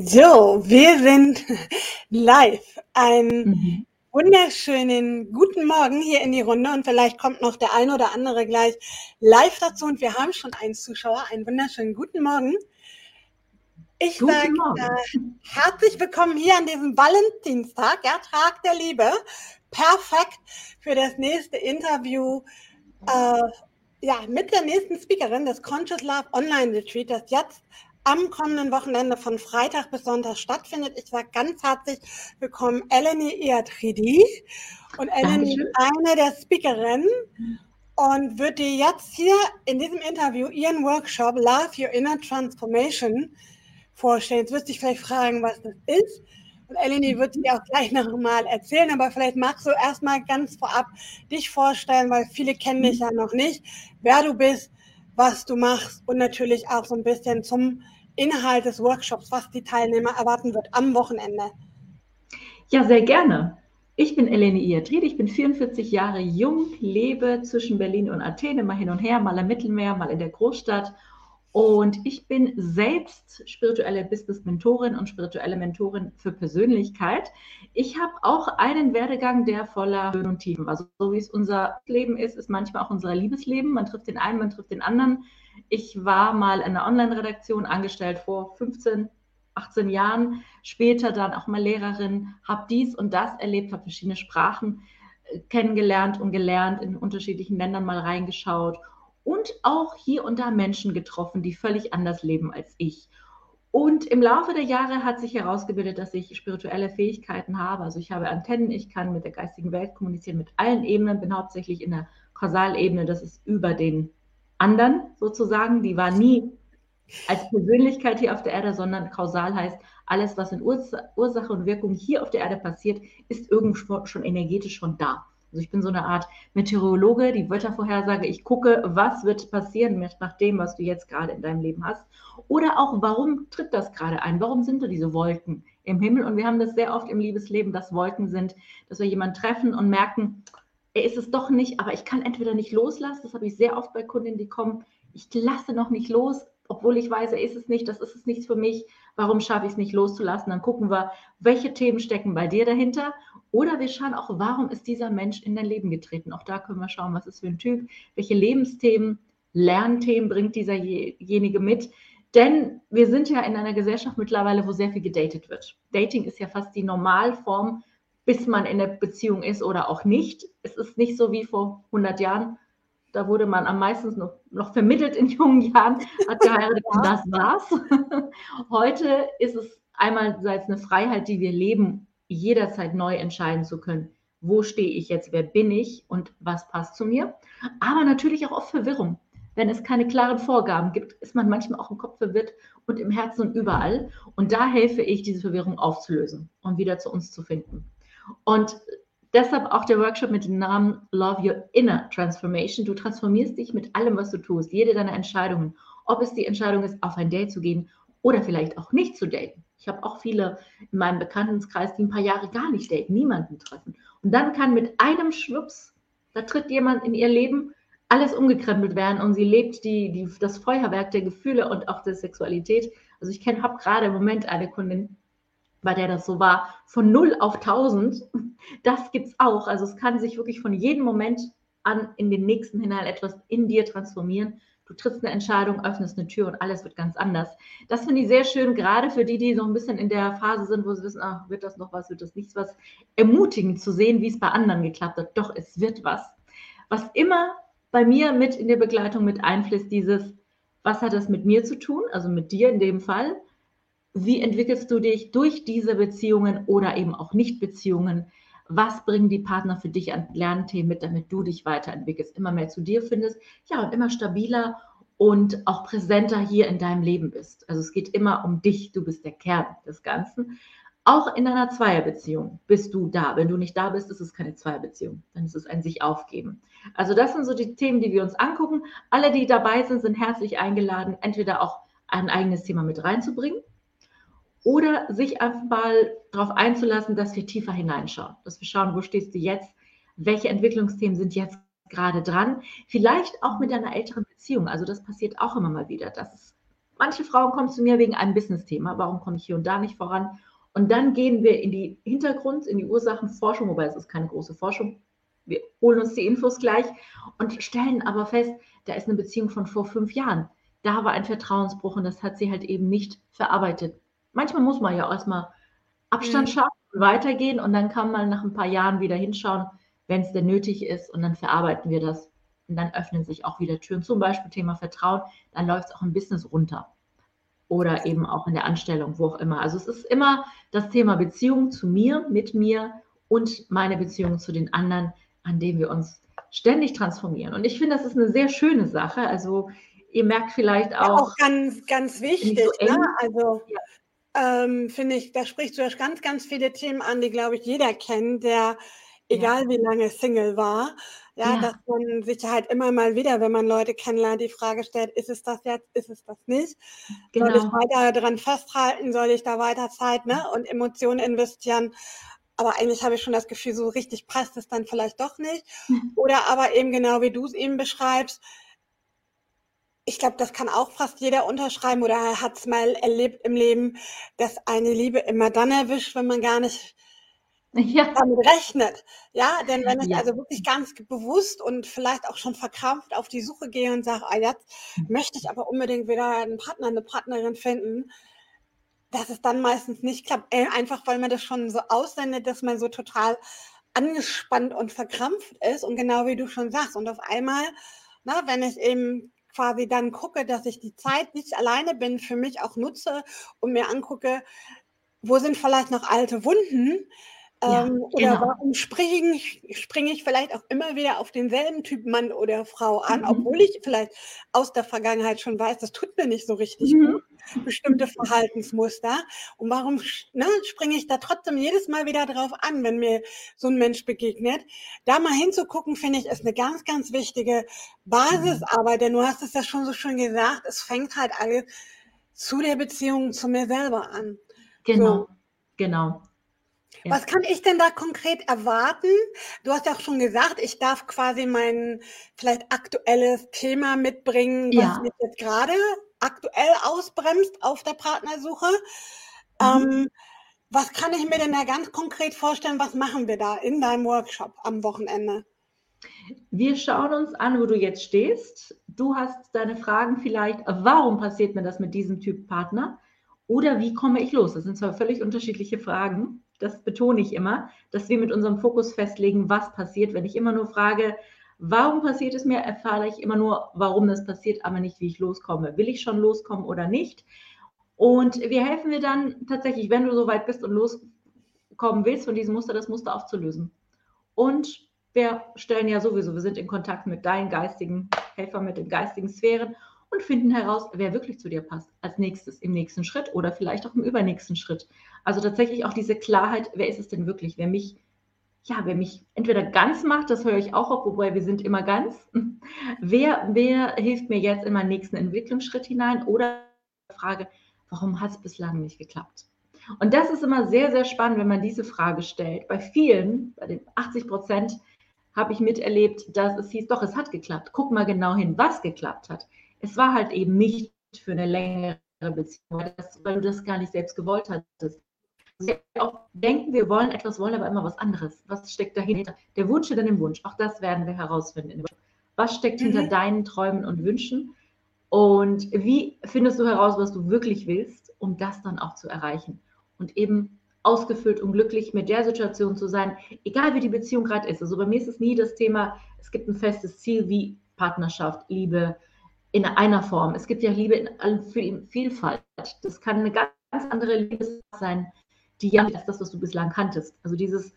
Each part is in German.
So, wir sind live. Einen mhm. wunderschönen guten Morgen hier in die Runde und vielleicht kommt noch der eine oder andere gleich live dazu und wir haben schon einen Zuschauer. Einen wunderschönen guten Morgen. Ich sage äh, herzlich willkommen hier an diesem Valentinstag, ja, Tag der Liebe. Perfekt für das nächste Interview äh, ja, mit der nächsten Speakerin des Conscious Love Online Retreat, das jetzt am kommenden Wochenende von Freitag bis Sonntag stattfindet. Ich sage ganz herzlich willkommen Eleni Iatridis. Und Eleni ist eine der Speakerinnen und wird dir jetzt hier in diesem Interview ihren Workshop Love Your Inner Transformation vorstellen. Jetzt wirst du dich vielleicht fragen, was das ist. Und Eleni wird dir auch gleich noch mal erzählen, aber vielleicht magst du erstmal ganz vorab dich vorstellen, weil viele kennen dich ja noch nicht, wer du bist, was du machst und natürlich auch so ein bisschen zum Inhalt des Workshops, was die Teilnehmer erwarten wird am Wochenende. Ja, sehr gerne. Ich bin Eleni Iatrid, ich bin 44 Jahre jung, lebe zwischen Berlin und Athen, immer hin und her, mal am Mittelmeer, mal in der Großstadt und ich bin selbst spirituelle Business-Mentorin und spirituelle Mentorin für Persönlichkeit. Ich habe auch einen Werdegang, der voller Höhen und Tiefen war. So wie es unser Leben ist, ist manchmal auch unser Liebesleben. Man trifft den einen, man trifft den anderen. Ich war mal in einer Online-Redaktion angestellt vor 15, 18 Jahren. Später dann auch mal Lehrerin, habe dies und das erlebt, habe verschiedene Sprachen äh, kennengelernt und gelernt, in unterschiedlichen Ländern mal reingeschaut und auch hier und da Menschen getroffen, die völlig anders leben als ich. Und im Laufe der Jahre hat sich herausgebildet, dass ich spirituelle Fähigkeiten habe. Also ich habe Antennen, ich kann mit der geistigen Welt kommunizieren, mit allen Ebenen, bin hauptsächlich in der Kausalebene, das ist über den anderen sozusagen. Die war nie als Persönlichkeit hier auf der Erde, sondern kausal heißt, alles, was in Ursache und Wirkung hier auf der Erde passiert, ist irgendwo schon energetisch schon da. Also ich bin so eine Art Meteorologe, die Wettervorhersage. Ich gucke, was wird passieren nach dem, was du jetzt gerade in deinem Leben hast. Oder auch, warum tritt das gerade ein? Warum sind da diese Wolken im Himmel? Und wir haben das sehr oft im Liebesleben, dass Wolken sind, dass wir jemanden treffen und merken, er ist es doch nicht, aber ich kann entweder nicht loslassen. Das habe ich sehr oft bei Kundinnen, die kommen. Ich lasse noch nicht los, obwohl ich weiß, er ist es nicht, das ist es nichts für mich. Warum schaffe ich es nicht loszulassen? Dann gucken wir, welche Themen stecken bei dir dahinter oder wir schauen auch, warum ist dieser Mensch in dein Leben getreten? Auch da können wir schauen, was ist für ein Typ, welche Lebensthemen, Lernthemen bringt dieserjenige mit. Denn wir sind ja in einer Gesellschaft mittlerweile, wo sehr viel gedatet wird. Dating ist ja fast die Normalform, bis man in der Beziehung ist oder auch nicht. Es ist nicht so wie vor 100 Jahren. Da wurde man am meisten noch, noch vermittelt in jungen Jahren, hat geheiratet und das war's. Heute ist es einerseits eine Freiheit, die wir leben jederzeit neu entscheiden zu können, wo stehe ich jetzt, wer bin ich und was passt zu mir. Aber natürlich auch oft Verwirrung. Wenn es keine klaren Vorgaben gibt, ist man manchmal auch im Kopf verwirrt und im Herzen und überall. Und da helfe ich, diese Verwirrung aufzulösen und wieder zu uns zu finden. Und deshalb auch der Workshop mit dem Namen Love Your Inner Transformation. Du transformierst dich mit allem, was du tust, jede deiner Entscheidungen. Ob es die Entscheidung ist, auf ein Date zu gehen oder vielleicht auch nicht zu daten. Ich habe auch viele in meinem Bekanntenkreis, die ein paar Jahre gar nicht daten, niemanden treffen. Und dann kann mit einem Schwupps, da tritt jemand in ihr Leben, alles umgekrempelt werden und sie lebt die, die, das Feuerwerk der Gefühle und auch der Sexualität. Also ich habe gerade im Moment eine Kundin, bei der das so war, von 0 auf 1000. Das gibt es auch. Also es kann sich wirklich von jedem Moment an in den nächsten hinein etwas in dir transformieren du trittst eine Entscheidung, öffnest eine Tür und alles wird ganz anders. Das finde ich sehr schön, gerade für die, die so ein bisschen in der Phase sind, wo sie wissen, ach, wird das noch was, wird das nichts was, ermutigend zu sehen, wie es bei anderen geklappt hat. Doch, es wird was. Was immer bei mir mit in der Begleitung mit einfließt, dieses, was hat das mit mir zu tun, also mit dir in dem Fall? Wie entwickelst du dich durch diese Beziehungen oder eben auch Nicht-Beziehungen? Was bringen die Partner für dich an Lernthemen mit, damit du dich weiterentwickelst, immer mehr zu dir findest, ja, und immer stabiler und auch präsenter hier in deinem Leben bist. Also es geht immer um dich, du bist der Kern des Ganzen. Auch in einer Zweierbeziehung bist du da. Wenn du nicht da bist, ist es keine Zweierbeziehung, dann ist es ein sich aufgeben. Also das sind so die Themen, die wir uns angucken. Alle, die dabei sind, sind herzlich eingeladen, entweder auch ein eigenes Thema mit reinzubringen oder sich einfach mal darauf einzulassen, dass wir tiefer hineinschauen, dass wir schauen, wo stehst du jetzt, welche Entwicklungsthemen sind jetzt gerade dran, vielleicht auch mit einer älteren Beziehung. Also das passiert auch immer mal wieder, dass Manche Frauen kommen zu mir wegen einem Business-Thema. Warum komme ich hier und da nicht voran? Und dann gehen wir in die Hintergrund, in die Ursachenforschung, wobei es ist keine große Forschung. Wir holen uns die Infos gleich und stellen aber fest, da ist eine Beziehung von vor fünf Jahren. Da war ein Vertrauensbruch und das hat sie halt eben nicht verarbeitet. Manchmal muss man ja erstmal Abstand mhm. schaffen und weitergehen und dann kann man nach ein paar Jahren wieder hinschauen, wenn es denn nötig ist und dann verarbeiten wir das und dann öffnen sich auch wieder Türen, zum Beispiel Thema Vertrauen, dann läuft es auch im Business runter oder eben auch in der Anstellung, wo auch immer. Also es ist immer das Thema Beziehung zu mir, mit mir und meine Beziehung zu den anderen, an dem wir uns ständig transformieren. Und ich finde, das ist eine sehr schöne Sache. Also ihr merkt vielleicht auch. Ja, auch ganz, ganz wichtig. So ne? Also ja. Ähm, finde ich, da sprichst du ganz, ganz viele Themen an, die, glaube ich, jeder kennt, der, egal ja. wie lange Single war, ja, ja, dass man sich halt immer mal wieder, wenn man Leute kennenlernt, die Frage stellt, ist es das jetzt, ist es das nicht? Genau. Soll ich genau. weiter daran festhalten, soll ich da weiter Zeit ne, und Emotionen investieren? Aber eigentlich habe ich schon das Gefühl, so richtig passt es dann vielleicht doch nicht. Mhm. Oder aber eben genau wie du es eben beschreibst, ich glaube, das kann auch fast jeder unterschreiben oder hat es mal erlebt im Leben, dass eine Liebe immer dann erwischt, wenn man gar nicht ja. damit rechnet. Ja, denn wenn ich ja. also wirklich ganz bewusst und vielleicht auch schon verkrampft auf die Suche gehe und sage, ah, jetzt möchte ich aber unbedingt wieder einen Partner, eine Partnerin finden, dass es dann meistens nicht klappt. Äh, einfach weil man das schon so aussendet, dass man so total angespannt und verkrampft ist. Und genau wie du schon sagst, und auf einmal, na, wenn ich eben quasi dann gucke, dass ich die Zeit nicht alleine bin, für mich auch nutze und mir angucke, wo sind vielleicht noch alte Wunden, ja, ähm, oder genau. warum springe ich, springe ich vielleicht auch immer wieder auf denselben Typ Mann oder Frau an, mhm. obwohl ich vielleicht aus der Vergangenheit schon weiß, das tut mir nicht so richtig mhm. gut, bestimmte Verhaltensmuster. Und warum ne, springe ich da trotzdem jedes Mal wieder drauf an, wenn mir so ein Mensch begegnet? Da mal hinzugucken, finde ich, ist eine ganz, ganz wichtige Basisarbeit, denn du hast es ja schon so schön gesagt, es fängt halt alles zu der Beziehung zu mir selber an. Genau, so. genau. Ja. Was kann ich denn da konkret erwarten? Du hast ja auch schon gesagt, ich darf quasi mein vielleicht aktuelles Thema mitbringen, was ja. mich jetzt gerade aktuell ausbremst auf der Partnersuche. Mhm. Ähm, was kann ich mir denn da ganz konkret vorstellen? Was machen wir da in deinem Workshop am Wochenende? Wir schauen uns an, wo du jetzt stehst. Du hast deine Fragen vielleicht, warum passiert mir das mit diesem Typ Partner? Oder wie komme ich los? Das sind zwei völlig unterschiedliche Fragen das betone ich immer, dass wir mit unserem Fokus festlegen, was passiert. Wenn ich immer nur frage, warum passiert es mir, erfahre ich immer nur, warum das passiert, aber nicht, wie ich loskomme. Will ich schon loskommen oder nicht? Und wir helfen dir dann tatsächlich, wenn du so weit bist und loskommen willst von diesem Muster, das Muster aufzulösen. Und wir stellen ja sowieso, wir sind in Kontakt mit deinen geistigen Helfern, mit den geistigen Sphären und finden heraus, wer wirklich zu dir passt als nächstes im nächsten Schritt oder vielleicht auch im übernächsten Schritt. Also tatsächlich auch diese Klarheit, wer ist es denn wirklich, wer mich ja, wer mich entweder ganz macht, das höre ich auch auf, wobei wir sind immer ganz. Wer, wer hilft mir jetzt in meinen nächsten Entwicklungsschritt hinein? Oder Frage, warum hat es bislang nicht geklappt? Und das ist immer sehr, sehr spannend, wenn man diese Frage stellt. Bei vielen, bei den 80 Prozent, habe ich miterlebt, dass es hieß, doch, es hat geklappt. Guck mal genau hin, was geklappt hat es war halt eben nicht für eine längere Beziehung, weil du das gar nicht selbst gewollt hattest. Sehr oft denken, wir wollen etwas, wollen aber immer was anderes. Was steckt dahinter? Der Wunsch oder den Wunsch? Auch das werden wir herausfinden. Was steckt mhm. hinter deinen Träumen und Wünschen? Und wie findest du heraus, was du wirklich willst, um das dann auch zu erreichen? Und eben ausgefüllt und glücklich mit der Situation zu sein, egal wie die Beziehung gerade ist. Also bei mir ist es nie das Thema, es gibt ein festes Ziel wie Partnerschaft, Liebe, in einer Form. Es gibt ja Liebe in Vielfalt. Das kann eine ganz andere Liebe sein, die ja ist das, was du bislang kanntest. Also dieses,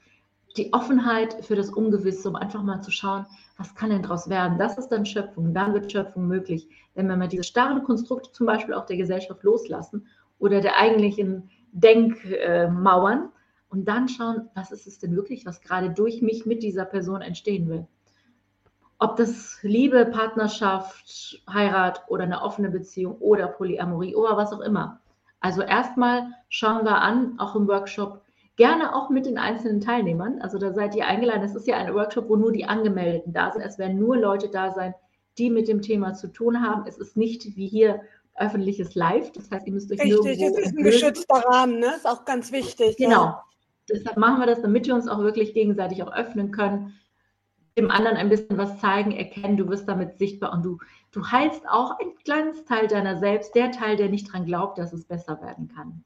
die Offenheit für das Ungewisse, um einfach mal zu schauen, was kann denn daraus werden? Das ist dann Schöpfung. Dann wird Schöpfung möglich. Wenn wir mal diese starren Konstrukte zum Beispiel auch der Gesellschaft loslassen oder der eigentlichen Denkmauern und dann schauen, was ist es denn wirklich, was gerade durch mich mit dieser Person entstehen will ob das Liebe, Partnerschaft, Heirat oder eine offene Beziehung oder Polyamorie oder was auch immer. Also erstmal schauen wir an, auch im Workshop, gerne auch mit den einzelnen Teilnehmern. Also da seid ihr eingeladen. Es ist ja ein Workshop, wo nur die Angemeldeten da sind. Es werden nur Leute da sein, die mit dem Thema zu tun haben. Es ist nicht wie hier öffentliches Live. Das heißt, ihr müsst euch Richtig, es ist ein geschützter Rahmen, ne? Ist auch ganz wichtig. Genau. Ja. Deshalb machen wir das, damit wir uns auch wirklich gegenseitig auch öffnen können, dem anderen ein bisschen was zeigen, erkennen, du wirst damit sichtbar und du, du heilst auch ein kleines Teil deiner selbst, der Teil, der nicht dran glaubt, dass es besser werden kann.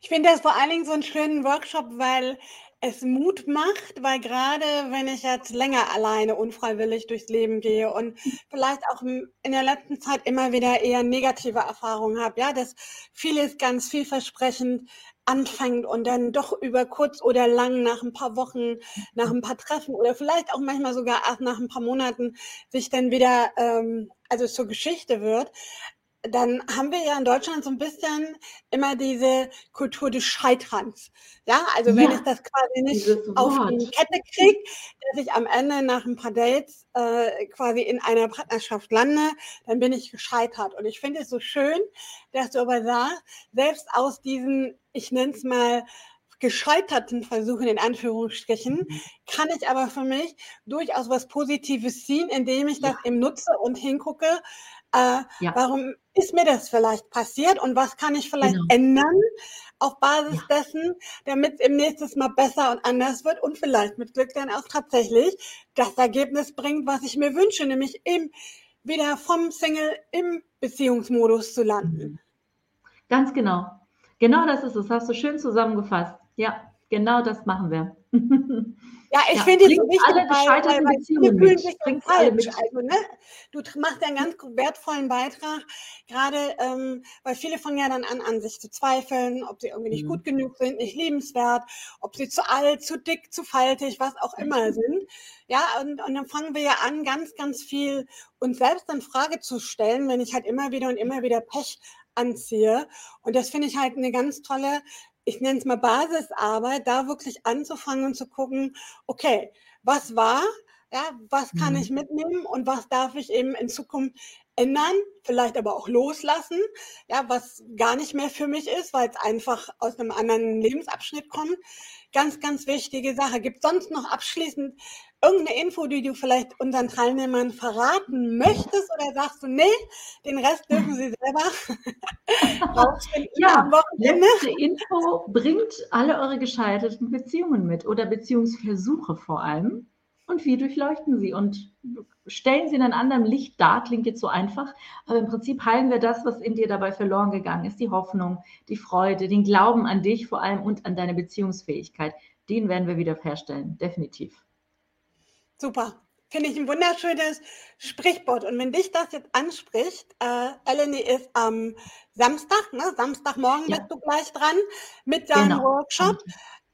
Ich finde das vor allen Dingen so einen schönen Workshop, weil es Mut macht, weil gerade wenn ich jetzt länger alleine unfreiwillig durchs Leben gehe und vielleicht auch in der letzten Zeit immer wieder eher negative Erfahrungen habe, ja, dass vieles ganz vielversprechend anfängt und dann doch über kurz oder lang nach ein paar Wochen, nach ein paar Treffen oder vielleicht auch manchmal sogar erst nach ein paar Monaten sich dann wieder ähm, also zur Geschichte wird dann haben wir ja in Deutschland so ein bisschen immer diese Kultur des Scheiterns. Ja, also wenn ja, ich das quasi nicht auf die Kette kriege, dass ich am Ende nach ein paar Dates äh, quasi in einer Partnerschaft lande, dann bin ich gescheitert. Und ich finde es so schön, dass du aber sagst, selbst aus diesen, ich nenne es mal, gescheiterten Versuchen in Anführungsstrichen, mhm. kann ich aber für mich durchaus was Positives ziehen, indem ich das ja. eben nutze und hingucke, äh, ja. Warum ist mir das vielleicht passiert und was kann ich vielleicht genau. ändern auf Basis ja. dessen, damit es im nächsten Mal besser und anders wird und vielleicht mit Glück dann auch tatsächlich das Ergebnis bringt, was ich mir wünsche, nämlich eben wieder vom Single im Beziehungsmodus zu landen. Mhm. Ganz genau. Genau das ist es. Hast du schön zusammengefasst. Ja, genau das machen wir. Ja, ich ja, finde es so wichtig, alle gescheiterten weil, Beziehungen fühlen sich bringt falsch. Also, ne, du machst einen ganz wertvollen Beitrag, gerade ähm, weil viele fangen ja dann an, an sich zu zweifeln, ob sie irgendwie nicht mhm. gut genug sind, nicht liebenswert, ob sie zu alt, zu dick, zu faltig, was auch immer sind. Ja, und, und dann fangen wir ja an, ganz, ganz viel uns selbst in Frage zu stellen, wenn ich halt immer wieder und immer wieder Pech anziehe. Und das finde ich halt eine ganz tolle ich nenne es mal Basisarbeit, da wirklich anzufangen und zu gucken, okay, was war, ja, was kann mhm. ich mitnehmen und was darf ich eben in Zukunft ändern, vielleicht aber auch loslassen, ja, was gar nicht mehr für mich ist, weil es einfach aus einem anderen Lebensabschnitt kommt. Ganz, ganz wichtige Sache. Gibt sonst noch abschließend irgendeine Info, die du vielleicht unseren Teilnehmern verraten möchtest oder sagst du, nee, den Rest dürfen sie selber rausfinden ja, am Wochenende? Letzte Info bringt alle eure gescheiterten Beziehungen mit oder Beziehungsversuche vor allem und wie durchleuchten sie und stellen sie in einem anderen Licht dar, klingt jetzt so einfach, aber im Prinzip heilen wir das, was in dir dabei verloren gegangen ist, die Hoffnung, die Freude, den Glauben an dich vor allem und an deine Beziehungsfähigkeit. Den werden wir wieder herstellen, definitiv. Super. Finde ich ein wunderschönes Sprichwort. Und wenn dich das jetzt anspricht, äh, Eleni ist am Samstag, ne? Samstagmorgen ja. bist du gleich dran mit deinem genau. Workshop.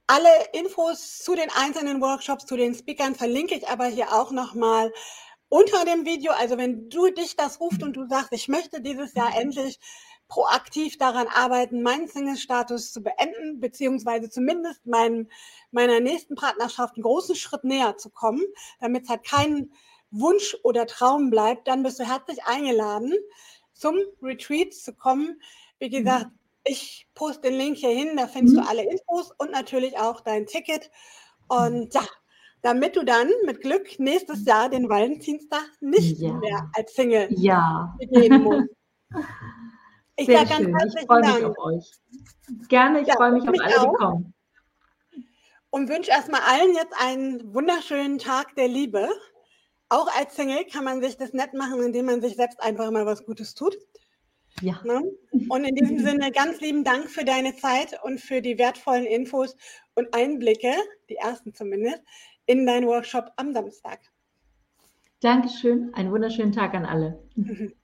Alle Infos zu den einzelnen Workshops, zu den Speakern verlinke ich aber hier auch nochmal unter dem Video. Also wenn du dich das ruft und du sagst, ich möchte dieses Jahr endlich proaktiv daran arbeiten, meinen Single-Status zu beenden, beziehungsweise zumindest meinen, meiner nächsten Partnerschaft einen großen Schritt näher zu kommen, damit es halt kein Wunsch oder Traum bleibt, dann bist du herzlich eingeladen, zum Retreat zu kommen. Wie mhm. gesagt, mhm. ich poste den Link hier hin, da findest mhm. du alle Infos und natürlich auch dein Ticket. Und ja, damit du dann mit Glück nächstes Jahr den Valentinstag nicht ja. mehr als Single ja. begehen musst. Ich Sehr sage ganz herzlichen Ich freue mich auf euch. Gerne, ich ja, freue mich auf alle, auch. die kommen. Und wünsche erstmal allen jetzt einen wunderschönen Tag der Liebe. Auch als Single kann man sich das nett machen, indem man sich selbst einfach mal was Gutes tut. Ja. Ne? Und in diesem Sinne ganz lieben Dank für deine Zeit und für die wertvollen Infos und Einblicke, die ersten zumindest, in deinen Workshop am Samstag. Dankeschön. Einen wunderschönen Tag an alle.